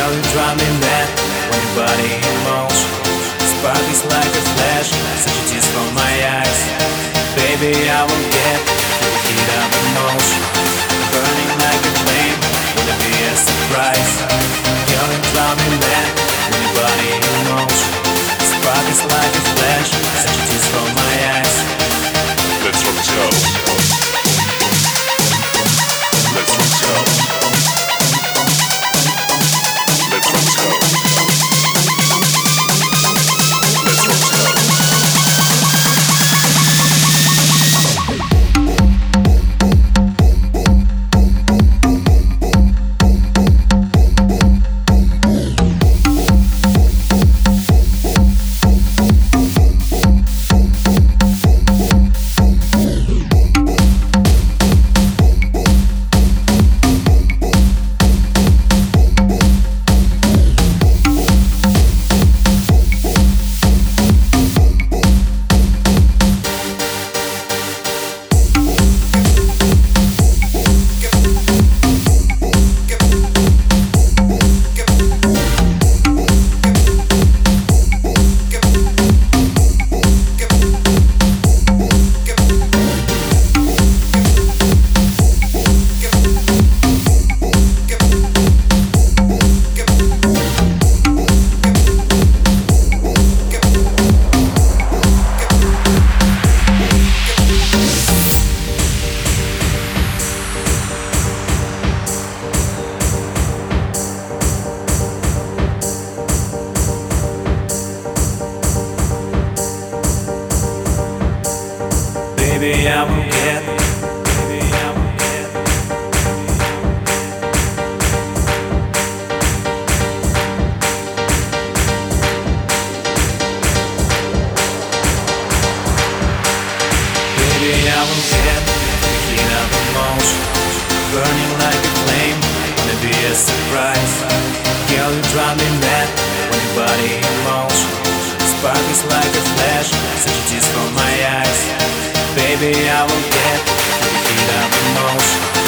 Girl, you drive me mad when your body moves Spark is like a Baby, I will get the Burning like a flame, wanna be a surprise? Girl, you drive me mad when your body moves Spark is like a Baby, I will get the heat of the. Burning like a flame, wanna be a surprise. Girl, you drive me mad when your body moves. Spark is like a flash, such a tears from my eyes. Baby, I will get heat of the